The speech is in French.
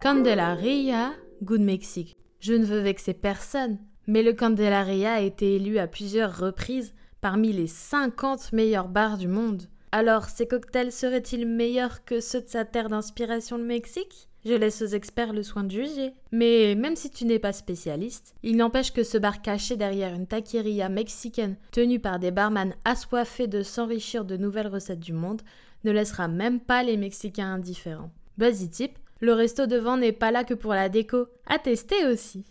Candelaria, goût de Mexique. Je ne veux vexer personne, mais le Candelaria a été élu à plusieurs reprises parmi les 50 meilleurs bars du monde. Alors, ces cocktails seraient-ils meilleurs que ceux de sa terre d'inspiration, le Mexique? Je laisse aux experts le soin de juger. Mais même si tu n'es pas spécialiste, il n'empêche que ce bar caché derrière une taqueria mexicaine tenue par des barman assoiffés de s'enrichir de nouvelles recettes du monde ne laissera même pas les Mexicains indifférents. Buzzy tip, le resto devant n'est pas là que pour la déco, à tester aussi.